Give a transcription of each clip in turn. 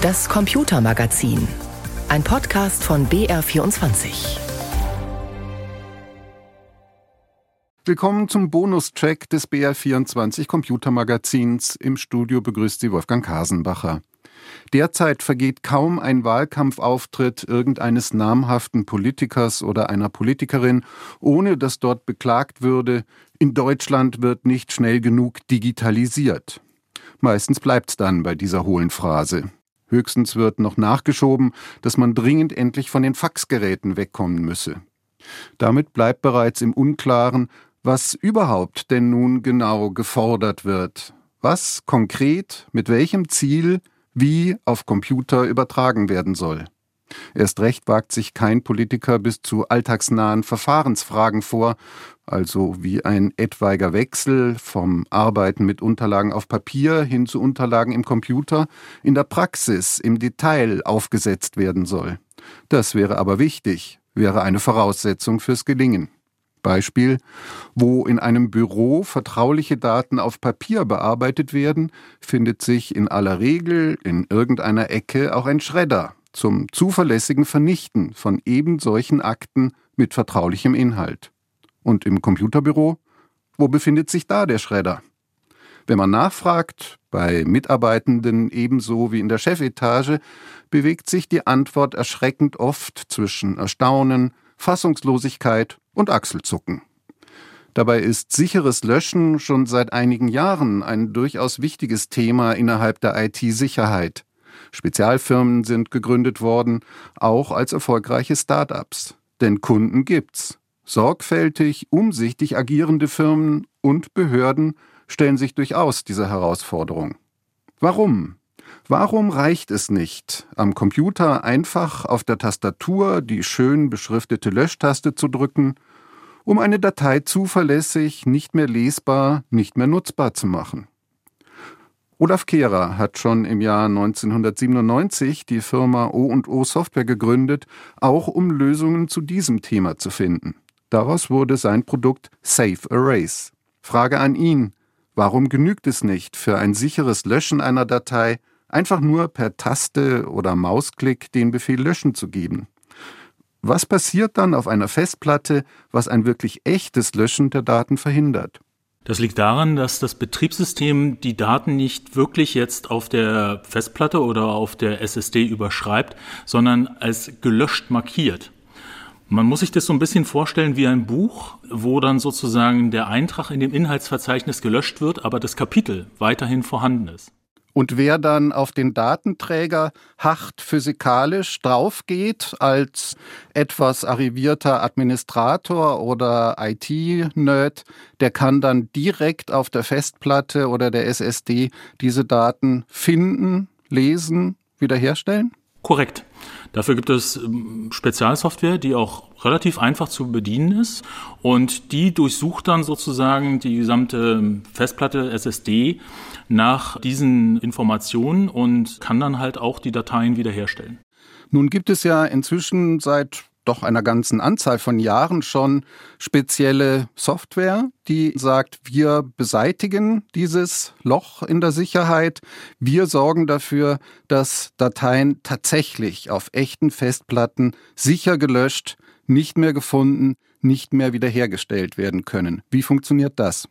Das Computermagazin. Ein Podcast von BR24. Willkommen zum Bonustrack des BR24 Computermagazins. Im Studio begrüßt Sie Wolfgang Kasenbacher. Derzeit vergeht kaum ein Wahlkampfauftritt irgendeines namhaften Politikers oder einer Politikerin, ohne dass dort beklagt würde, in Deutschland wird nicht schnell genug digitalisiert. Meistens bleibt's dann bei dieser hohlen Phrase. Höchstens wird noch nachgeschoben, dass man dringend endlich von den Faxgeräten wegkommen müsse. Damit bleibt bereits im Unklaren, was überhaupt denn nun genau gefordert wird, was konkret, mit welchem Ziel, wie auf Computer übertragen werden soll. Erst recht wagt sich kein Politiker bis zu alltagsnahen Verfahrensfragen vor, also wie ein etwaiger Wechsel vom Arbeiten mit Unterlagen auf Papier hin zu Unterlagen im Computer in der Praxis im Detail aufgesetzt werden soll. Das wäre aber wichtig, wäre eine Voraussetzung fürs Gelingen. Beispiel, wo in einem Büro vertrauliche Daten auf Papier bearbeitet werden, findet sich in aller Regel in irgendeiner Ecke auch ein Schredder zum zuverlässigen Vernichten von eben solchen Akten mit vertraulichem Inhalt. Und im Computerbüro? Wo befindet sich da der Schredder? Wenn man nachfragt, bei Mitarbeitenden ebenso wie in der Chefetage, bewegt sich die Antwort erschreckend oft zwischen Erstaunen, Fassungslosigkeit und Achselzucken. Dabei ist sicheres Löschen schon seit einigen Jahren ein durchaus wichtiges Thema innerhalb der IT-Sicherheit. Spezialfirmen sind gegründet worden, auch als erfolgreiche Start-ups. Denn Kunden gibt's. Sorgfältig, umsichtig agierende Firmen und Behörden stellen sich durchaus dieser Herausforderung. Warum? Warum reicht es nicht, am Computer einfach auf der Tastatur die schön beschriftete Löschtaste zu drücken, um eine Datei zuverlässig, nicht mehr lesbar, nicht mehr nutzbar zu machen? Olaf Kehrer hat schon im Jahr 1997 die Firma O&O Software gegründet, auch um Lösungen zu diesem Thema zu finden. Daraus wurde sein Produkt Safe Erase. Frage an ihn, warum genügt es nicht für ein sicheres Löschen einer Datei, einfach nur per Taste oder Mausklick den Befehl löschen zu geben? Was passiert dann auf einer Festplatte, was ein wirklich echtes Löschen der Daten verhindert? Das liegt daran, dass das Betriebssystem die Daten nicht wirklich jetzt auf der Festplatte oder auf der SSD überschreibt, sondern als gelöscht markiert. Man muss sich das so ein bisschen vorstellen wie ein Buch, wo dann sozusagen der Eintrag in dem Inhaltsverzeichnis gelöscht wird, aber das Kapitel weiterhin vorhanden ist. Und wer dann auf den Datenträger hart physikalisch draufgeht als etwas arrivierter Administrator oder IT-Nerd, der kann dann direkt auf der Festplatte oder der SSD diese Daten finden, lesen, wiederherstellen? Korrekt. Dafür gibt es ähm, Spezialsoftware, die auch relativ einfach zu bedienen ist und die durchsucht dann sozusagen die gesamte Festplatte SSD nach diesen Informationen und kann dann halt auch die Dateien wiederherstellen. Nun gibt es ja inzwischen seit doch einer ganzen Anzahl von Jahren schon spezielle Software, die sagt, wir beseitigen dieses Loch in der Sicherheit. Wir sorgen dafür, dass Dateien tatsächlich auf echten Festplatten sicher gelöscht, nicht mehr gefunden, nicht mehr wiederhergestellt werden können. Wie funktioniert das?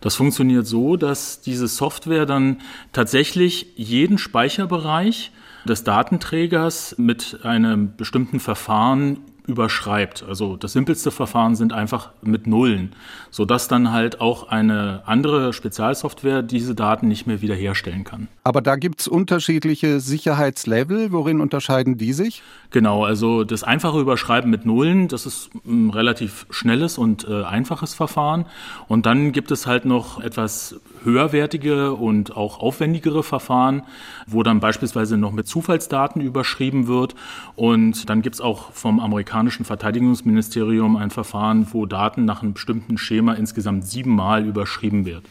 Das funktioniert so, dass diese Software dann tatsächlich jeden Speicherbereich des Datenträgers mit einem bestimmten Verfahren überschreibt. Also das simpelste Verfahren sind einfach mit Nullen, sodass dann halt auch eine andere Spezialsoftware diese Daten nicht mehr wiederherstellen kann. Aber da gibt es unterschiedliche Sicherheitslevel. Worin unterscheiden die sich? Genau, also das einfache Überschreiben mit Nullen, das ist ein relativ schnelles und äh, einfaches Verfahren. Und dann gibt es halt noch etwas höherwertige und auch aufwendigere Verfahren, wo dann beispielsweise noch mit Zufallsdaten überschrieben wird. Und dann gibt es auch vom amerikanischen Verteidigungsministerium ein Verfahren, wo Daten nach einem bestimmten Schema insgesamt siebenmal überschrieben wird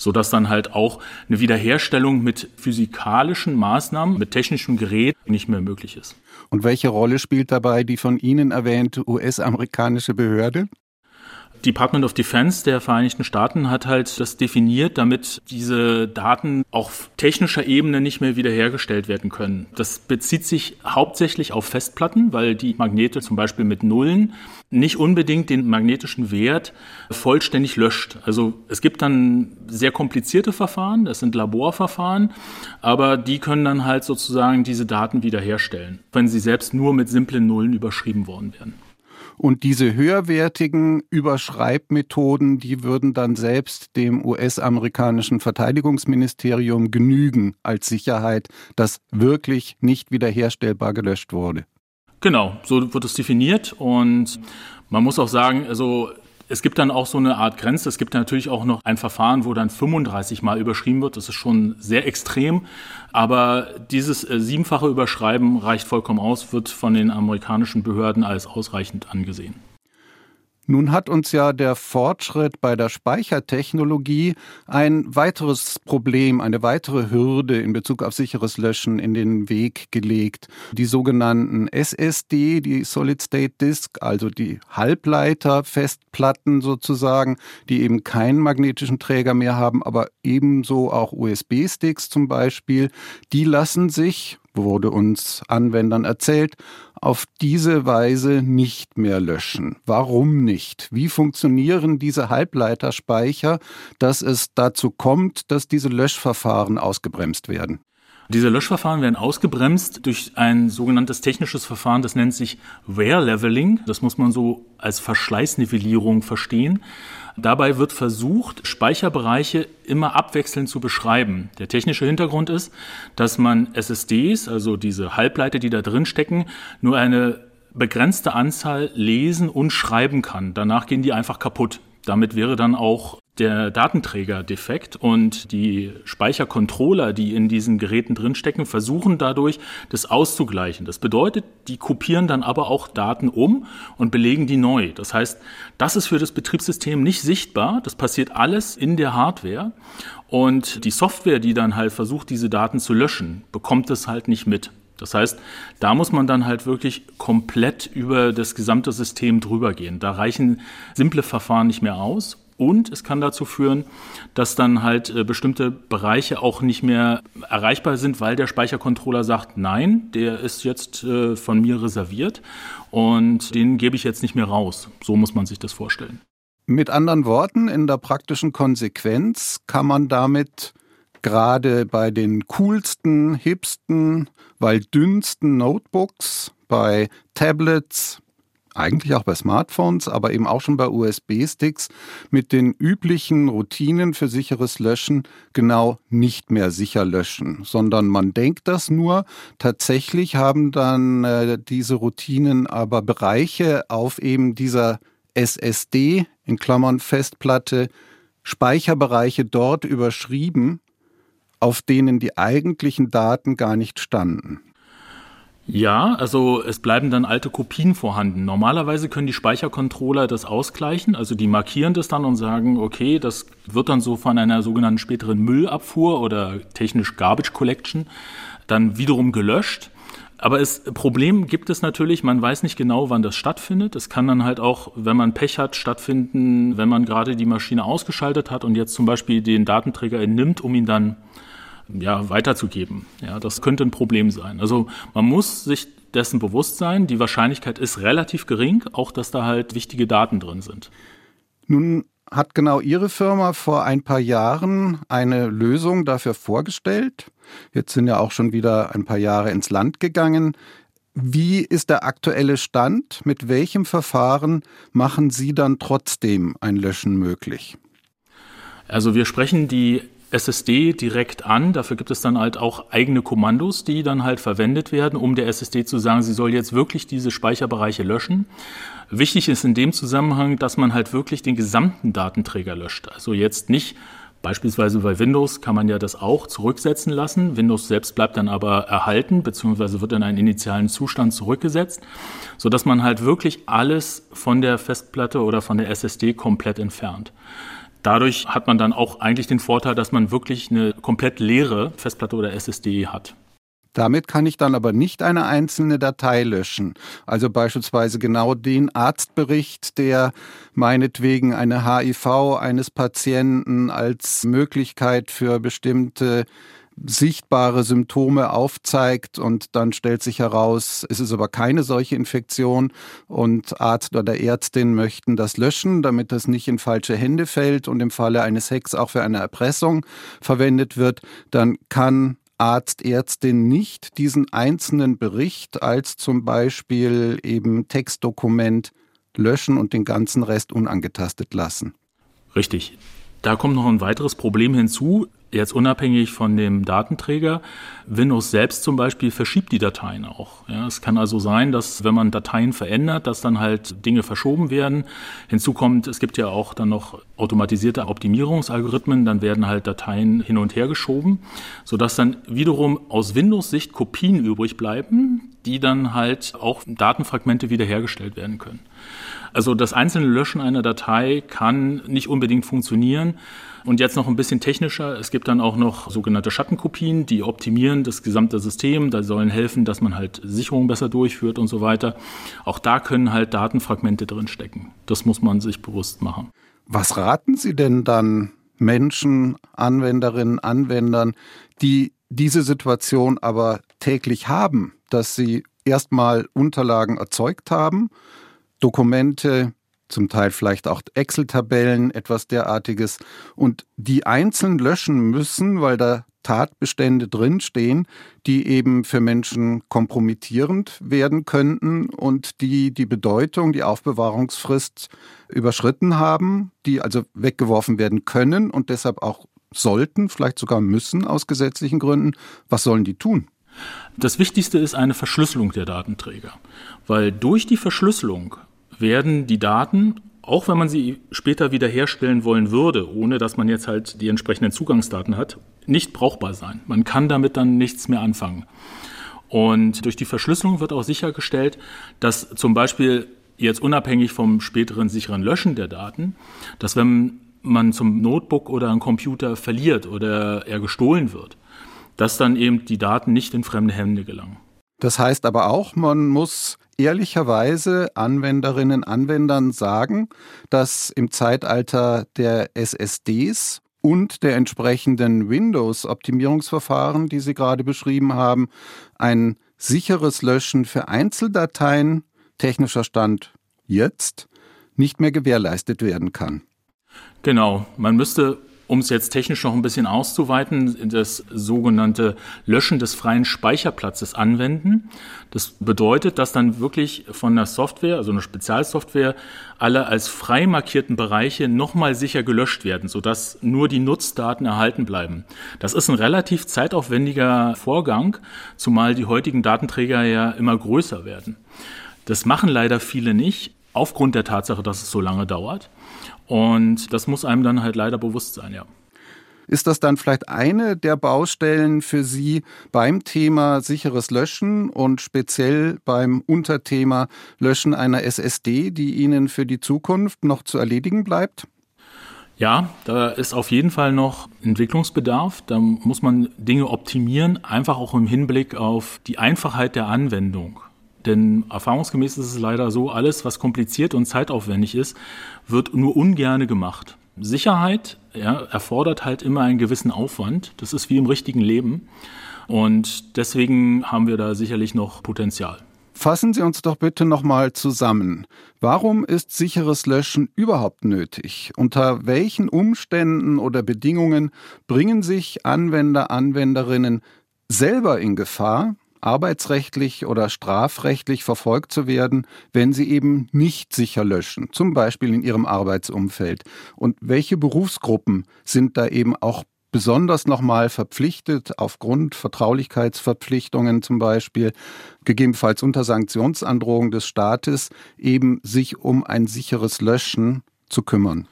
sodass dann halt auch eine Wiederherstellung mit physikalischen Maßnahmen, mit technischem Gerät nicht mehr möglich ist. Und welche Rolle spielt dabei die von Ihnen erwähnte US-amerikanische Behörde? Department of Defense der Vereinigten Staaten hat halt das definiert, damit diese Daten auf technischer Ebene nicht mehr wiederhergestellt werden können. Das bezieht sich hauptsächlich auf Festplatten, weil die Magnete zum Beispiel mit Nullen nicht unbedingt den magnetischen Wert vollständig löscht. Also es gibt dann sehr komplizierte Verfahren, das sind Laborverfahren, aber die können dann halt sozusagen diese Daten wiederherstellen, wenn sie selbst nur mit simplen Nullen überschrieben worden wären. Und diese höherwertigen Überschreibmethoden, die würden dann selbst dem US-amerikanischen Verteidigungsministerium genügen als Sicherheit, dass wirklich nicht wiederherstellbar gelöscht wurde. Genau, so wird es definiert und man muss auch sagen, also es gibt dann auch so eine Art Grenze. Es gibt natürlich auch noch ein Verfahren, wo dann 35 Mal überschrieben wird. Das ist schon sehr extrem. Aber dieses äh, siebenfache Überschreiben reicht vollkommen aus, wird von den amerikanischen Behörden als ausreichend angesehen. Nun hat uns ja der Fortschritt bei der Speichertechnologie ein weiteres Problem, eine weitere Hürde in Bezug auf sicheres Löschen in den Weg gelegt. Die sogenannten SSD, die Solid State Disk, also die Halbleiterfestplatten sozusagen, die eben keinen magnetischen Träger mehr haben, aber ebenso auch USB-Sticks zum Beispiel, die lassen sich wurde uns Anwendern erzählt, auf diese Weise nicht mehr löschen. Warum nicht? Wie funktionieren diese Halbleiterspeicher, dass es dazu kommt, dass diese Löschverfahren ausgebremst werden? Diese Löschverfahren werden ausgebremst durch ein sogenanntes technisches Verfahren, das nennt sich Wear Leveling. Das muss man so als Verschleißnivellierung verstehen. Dabei wird versucht, Speicherbereiche immer abwechselnd zu beschreiben. Der technische Hintergrund ist, dass man SSDs, also diese Halbleiter, die da drin stecken, nur eine begrenzte Anzahl lesen und schreiben kann. Danach gehen die einfach kaputt. Damit wäre dann auch der Datenträger defekt und die Speichercontroller, die in diesen Geräten drinstecken, versuchen dadurch, das auszugleichen. Das bedeutet, die kopieren dann aber auch Daten um und belegen die neu. Das heißt, das ist für das Betriebssystem nicht sichtbar. Das passiert alles in der Hardware und die Software, die dann halt versucht, diese Daten zu löschen, bekommt es halt nicht mit. Das heißt, da muss man dann halt wirklich komplett über das gesamte System drüber gehen. Da reichen simple Verfahren nicht mehr aus. Und es kann dazu führen, dass dann halt äh, bestimmte Bereiche auch nicht mehr erreichbar sind, weil der Speichercontroller sagt, nein, der ist jetzt äh, von mir reserviert und den gebe ich jetzt nicht mehr raus. So muss man sich das vorstellen. Mit anderen Worten, in der praktischen Konsequenz kann man damit gerade bei den coolsten, hipsten, weil dünnsten Notebooks, bei Tablets, eigentlich auch bei Smartphones, aber eben auch schon bei USB-Sticks mit den üblichen Routinen für sicheres Löschen genau nicht mehr sicher löschen, sondern man denkt das nur. Tatsächlich haben dann äh, diese Routinen aber Bereiche auf eben dieser SSD in Klammern Festplatte Speicherbereiche dort überschrieben, auf denen die eigentlichen Daten gar nicht standen. Ja, also es bleiben dann alte Kopien vorhanden. Normalerweise können die Speichercontroller das ausgleichen, also die markieren das dann und sagen, okay, das wird dann so von einer sogenannten späteren Müllabfuhr oder technisch Garbage Collection dann wiederum gelöscht. Aber das Problem gibt es natürlich, man weiß nicht genau, wann das stattfindet. Es kann dann halt auch, wenn man Pech hat, stattfinden, wenn man gerade die Maschine ausgeschaltet hat und jetzt zum Beispiel den Datenträger entnimmt, um ihn dann ja, weiterzugeben. Ja, das könnte ein Problem sein. Also man muss sich dessen bewusst sein. Die Wahrscheinlichkeit ist relativ gering, auch dass da halt wichtige Daten drin sind. Nun hat genau Ihre Firma vor ein paar Jahren eine Lösung dafür vorgestellt. Jetzt sind ja auch schon wieder ein paar Jahre ins Land gegangen. Wie ist der aktuelle Stand? Mit welchem Verfahren machen Sie dann trotzdem ein Löschen möglich? Also wir sprechen die SSD direkt an. Dafür gibt es dann halt auch eigene Kommandos, die dann halt verwendet werden, um der SSD zu sagen, sie soll jetzt wirklich diese Speicherbereiche löschen. Wichtig ist in dem Zusammenhang, dass man halt wirklich den gesamten Datenträger löscht. Also jetzt nicht Beispielsweise bei Windows kann man ja das auch zurücksetzen lassen. Windows selbst bleibt dann aber erhalten, beziehungsweise wird in einen initialen Zustand zurückgesetzt, sodass man halt wirklich alles von der Festplatte oder von der SSD komplett entfernt. Dadurch hat man dann auch eigentlich den Vorteil, dass man wirklich eine komplett leere Festplatte oder SSD hat. Damit kann ich dann aber nicht eine einzelne Datei löschen. Also beispielsweise genau den Arztbericht, der meinetwegen eine HIV eines Patienten als Möglichkeit für bestimmte sichtbare Symptome aufzeigt und dann stellt sich heraus, es ist aber keine solche Infektion und Arzt oder Ärztin möchten das löschen, damit das nicht in falsche Hände fällt und im Falle eines Hacks auch für eine Erpressung verwendet wird, dann kann Arzt, Ärztin nicht diesen einzelnen Bericht als zum Beispiel eben Textdokument löschen und den ganzen Rest unangetastet lassen. Richtig. Da kommt noch ein weiteres Problem hinzu jetzt unabhängig von dem Datenträger, Windows selbst zum Beispiel verschiebt die Dateien auch. Ja, es kann also sein, dass wenn man Dateien verändert, dass dann halt Dinge verschoben werden. Hinzu kommt, es gibt ja auch dann noch automatisierte Optimierungsalgorithmen, dann werden halt Dateien hin und her geschoben, sodass dann wiederum aus Windows-Sicht Kopien übrig bleiben, die dann halt auch Datenfragmente wiederhergestellt werden können. Also das einzelne Löschen einer Datei kann nicht unbedingt funktionieren. Und jetzt noch ein bisschen technischer. Es gibt dann auch noch sogenannte Schattenkopien, die optimieren das gesamte System. Da sollen helfen, dass man halt Sicherungen besser durchführt und so weiter. Auch da können halt Datenfragmente drinstecken. Das muss man sich bewusst machen. Was raten Sie denn dann Menschen, Anwenderinnen, Anwendern, die diese Situation aber täglich haben, dass sie erstmal Unterlagen erzeugt haben, Dokumente zum Teil vielleicht auch Excel-Tabellen, etwas derartiges, und die einzeln löschen müssen, weil da Tatbestände drinstehen, die eben für Menschen kompromittierend werden könnten und die die Bedeutung, die Aufbewahrungsfrist überschritten haben, die also weggeworfen werden können und deshalb auch sollten, vielleicht sogar müssen aus gesetzlichen Gründen. Was sollen die tun? Das Wichtigste ist eine Verschlüsselung der Datenträger, weil durch die Verschlüsselung werden die Daten, auch wenn man sie später wiederherstellen wollen würde, ohne dass man jetzt halt die entsprechenden Zugangsdaten hat, nicht brauchbar sein. Man kann damit dann nichts mehr anfangen. Und durch die Verschlüsselung wird auch sichergestellt, dass zum Beispiel jetzt unabhängig vom späteren sicheren Löschen der Daten, dass wenn man zum Notebook oder einen Computer verliert oder er gestohlen wird, dass dann eben die Daten nicht in fremde Hände gelangen. Das heißt aber auch, man muss ehrlicherweise Anwenderinnen, Anwendern sagen, dass im Zeitalter der SSDs und der entsprechenden Windows-Optimierungsverfahren, die Sie gerade beschrieben haben, ein sicheres Löschen für Einzeldateien, technischer Stand jetzt, nicht mehr gewährleistet werden kann. Genau, man müsste um es jetzt technisch noch ein bisschen auszuweiten, das sogenannte Löschen des freien Speicherplatzes anwenden. Das bedeutet, dass dann wirklich von der Software, also einer Spezialsoftware, alle als frei markierten Bereiche nochmal sicher gelöscht werden, sodass nur die Nutzdaten erhalten bleiben. Das ist ein relativ zeitaufwendiger Vorgang, zumal die heutigen Datenträger ja immer größer werden. Das machen leider viele nicht, aufgrund der Tatsache, dass es so lange dauert. Und das muss einem dann halt leider bewusst sein, ja. Ist das dann vielleicht eine der Baustellen für Sie beim Thema sicheres Löschen und speziell beim Unterthema Löschen einer SSD, die Ihnen für die Zukunft noch zu erledigen bleibt? Ja, da ist auf jeden Fall noch Entwicklungsbedarf. Da muss man Dinge optimieren, einfach auch im Hinblick auf die Einfachheit der Anwendung. Denn erfahrungsgemäß ist es leider so, alles, was kompliziert und zeitaufwendig ist, wird nur ungerne gemacht. Sicherheit ja, erfordert halt immer einen gewissen Aufwand. Das ist wie im richtigen Leben. Und deswegen haben wir da sicherlich noch Potenzial. Fassen Sie uns doch bitte nochmal zusammen. Warum ist sicheres Löschen überhaupt nötig? Unter welchen Umständen oder Bedingungen bringen sich Anwender, Anwenderinnen selber in Gefahr, arbeitsrechtlich oder strafrechtlich verfolgt zu werden, wenn sie eben nicht sicher löschen, zum Beispiel in ihrem Arbeitsumfeld. Und welche Berufsgruppen sind da eben auch besonders nochmal verpflichtet, aufgrund Vertraulichkeitsverpflichtungen zum Beispiel, gegebenenfalls unter Sanktionsandrohung des Staates, eben sich um ein sicheres Löschen zu kümmern.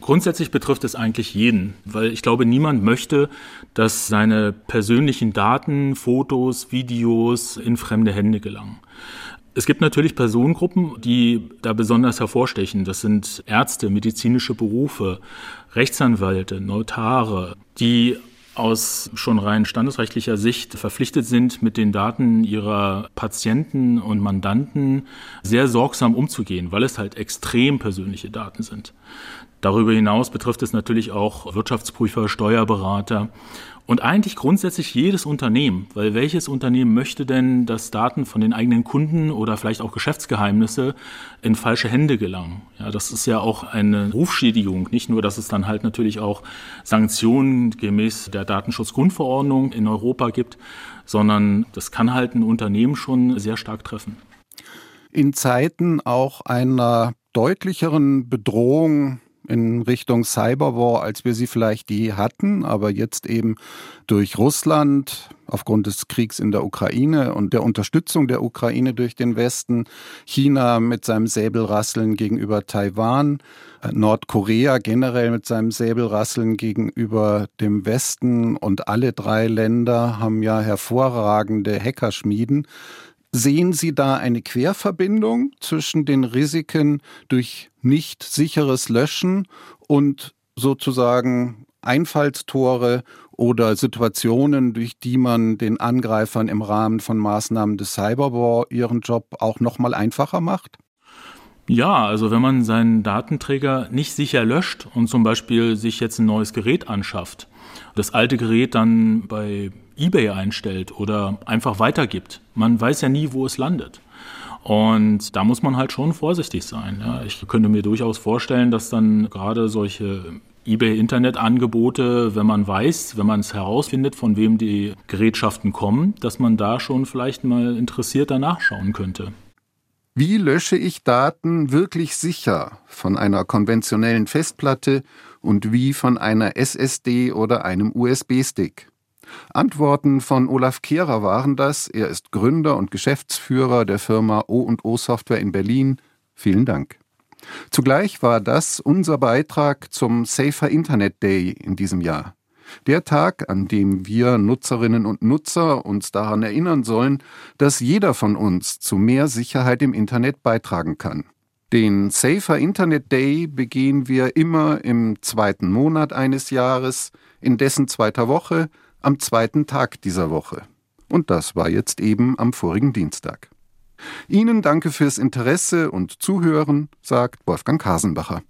Grundsätzlich betrifft es eigentlich jeden, weil ich glaube, niemand möchte, dass seine persönlichen Daten, Fotos, Videos in fremde Hände gelangen. Es gibt natürlich Personengruppen, die da besonders hervorstechen. Das sind Ärzte, medizinische Berufe, Rechtsanwälte, Notare, die aus schon rein standesrechtlicher Sicht verpflichtet sind, mit den Daten ihrer Patienten und Mandanten sehr sorgsam umzugehen, weil es halt extrem persönliche Daten sind. Darüber hinaus betrifft es natürlich auch Wirtschaftsprüfer, Steuerberater und eigentlich grundsätzlich jedes Unternehmen, weil welches Unternehmen möchte denn, dass Daten von den eigenen Kunden oder vielleicht auch Geschäftsgeheimnisse in falsche Hände gelangen? Ja, das ist ja auch eine Rufschädigung. Nicht nur, dass es dann halt natürlich auch Sanktionen gemäß der Datenschutzgrundverordnung in Europa gibt, sondern das kann halt ein Unternehmen schon sehr stark treffen. In Zeiten auch einer deutlicheren Bedrohung in Richtung Cyberwar, als wir sie vielleicht je hatten, aber jetzt eben durch Russland aufgrund des Kriegs in der Ukraine und der Unterstützung der Ukraine durch den Westen, China mit seinem Säbelrasseln gegenüber Taiwan, äh, Nordkorea generell mit seinem Säbelrasseln gegenüber dem Westen und alle drei Länder haben ja hervorragende Hackerschmieden. Sehen Sie da eine Querverbindung zwischen den Risiken durch nicht sicheres Löschen und sozusagen Einfallstore oder Situationen, durch die man den Angreifern im Rahmen von Maßnahmen des Cyberwar ihren Job auch noch mal einfacher macht? Ja, also wenn man seinen Datenträger nicht sicher löscht und zum Beispiel sich jetzt ein neues Gerät anschafft, das alte Gerät dann bei eBay einstellt oder einfach weitergibt. Man weiß ja nie, wo es landet. Und da muss man halt schon vorsichtig sein. Ja. Ich könnte mir durchaus vorstellen, dass dann gerade solche eBay-Internet-Angebote, wenn man weiß, wenn man es herausfindet, von wem die Gerätschaften kommen, dass man da schon vielleicht mal interessiert danach schauen könnte. Wie lösche ich Daten wirklich sicher von einer konventionellen Festplatte und wie von einer SSD oder einem USB-Stick? Antworten von Olaf Kehrer waren das. Er ist Gründer und Geschäftsführer der Firma O&O Software in Berlin. Vielen Dank. Zugleich war das unser Beitrag zum Safer Internet Day in diesem Jahr. Der Tag, an dem wir Nutzerinnen und Nutzer uns daran erinnern sollen, dass jeder von uns zu mehr Sicherheit im Internet beitragen kann. Den Safer Internet Day begehen wir immer im zweiten Monat eines Jahres, in dessen zweiter Woche am zweiten Tag dieser Woche. Und das war jetzt eben am vorigen Dienstag. Ihnen danke fürs Interesse und Zuhören, sagt Wolfgang Kasenbacher.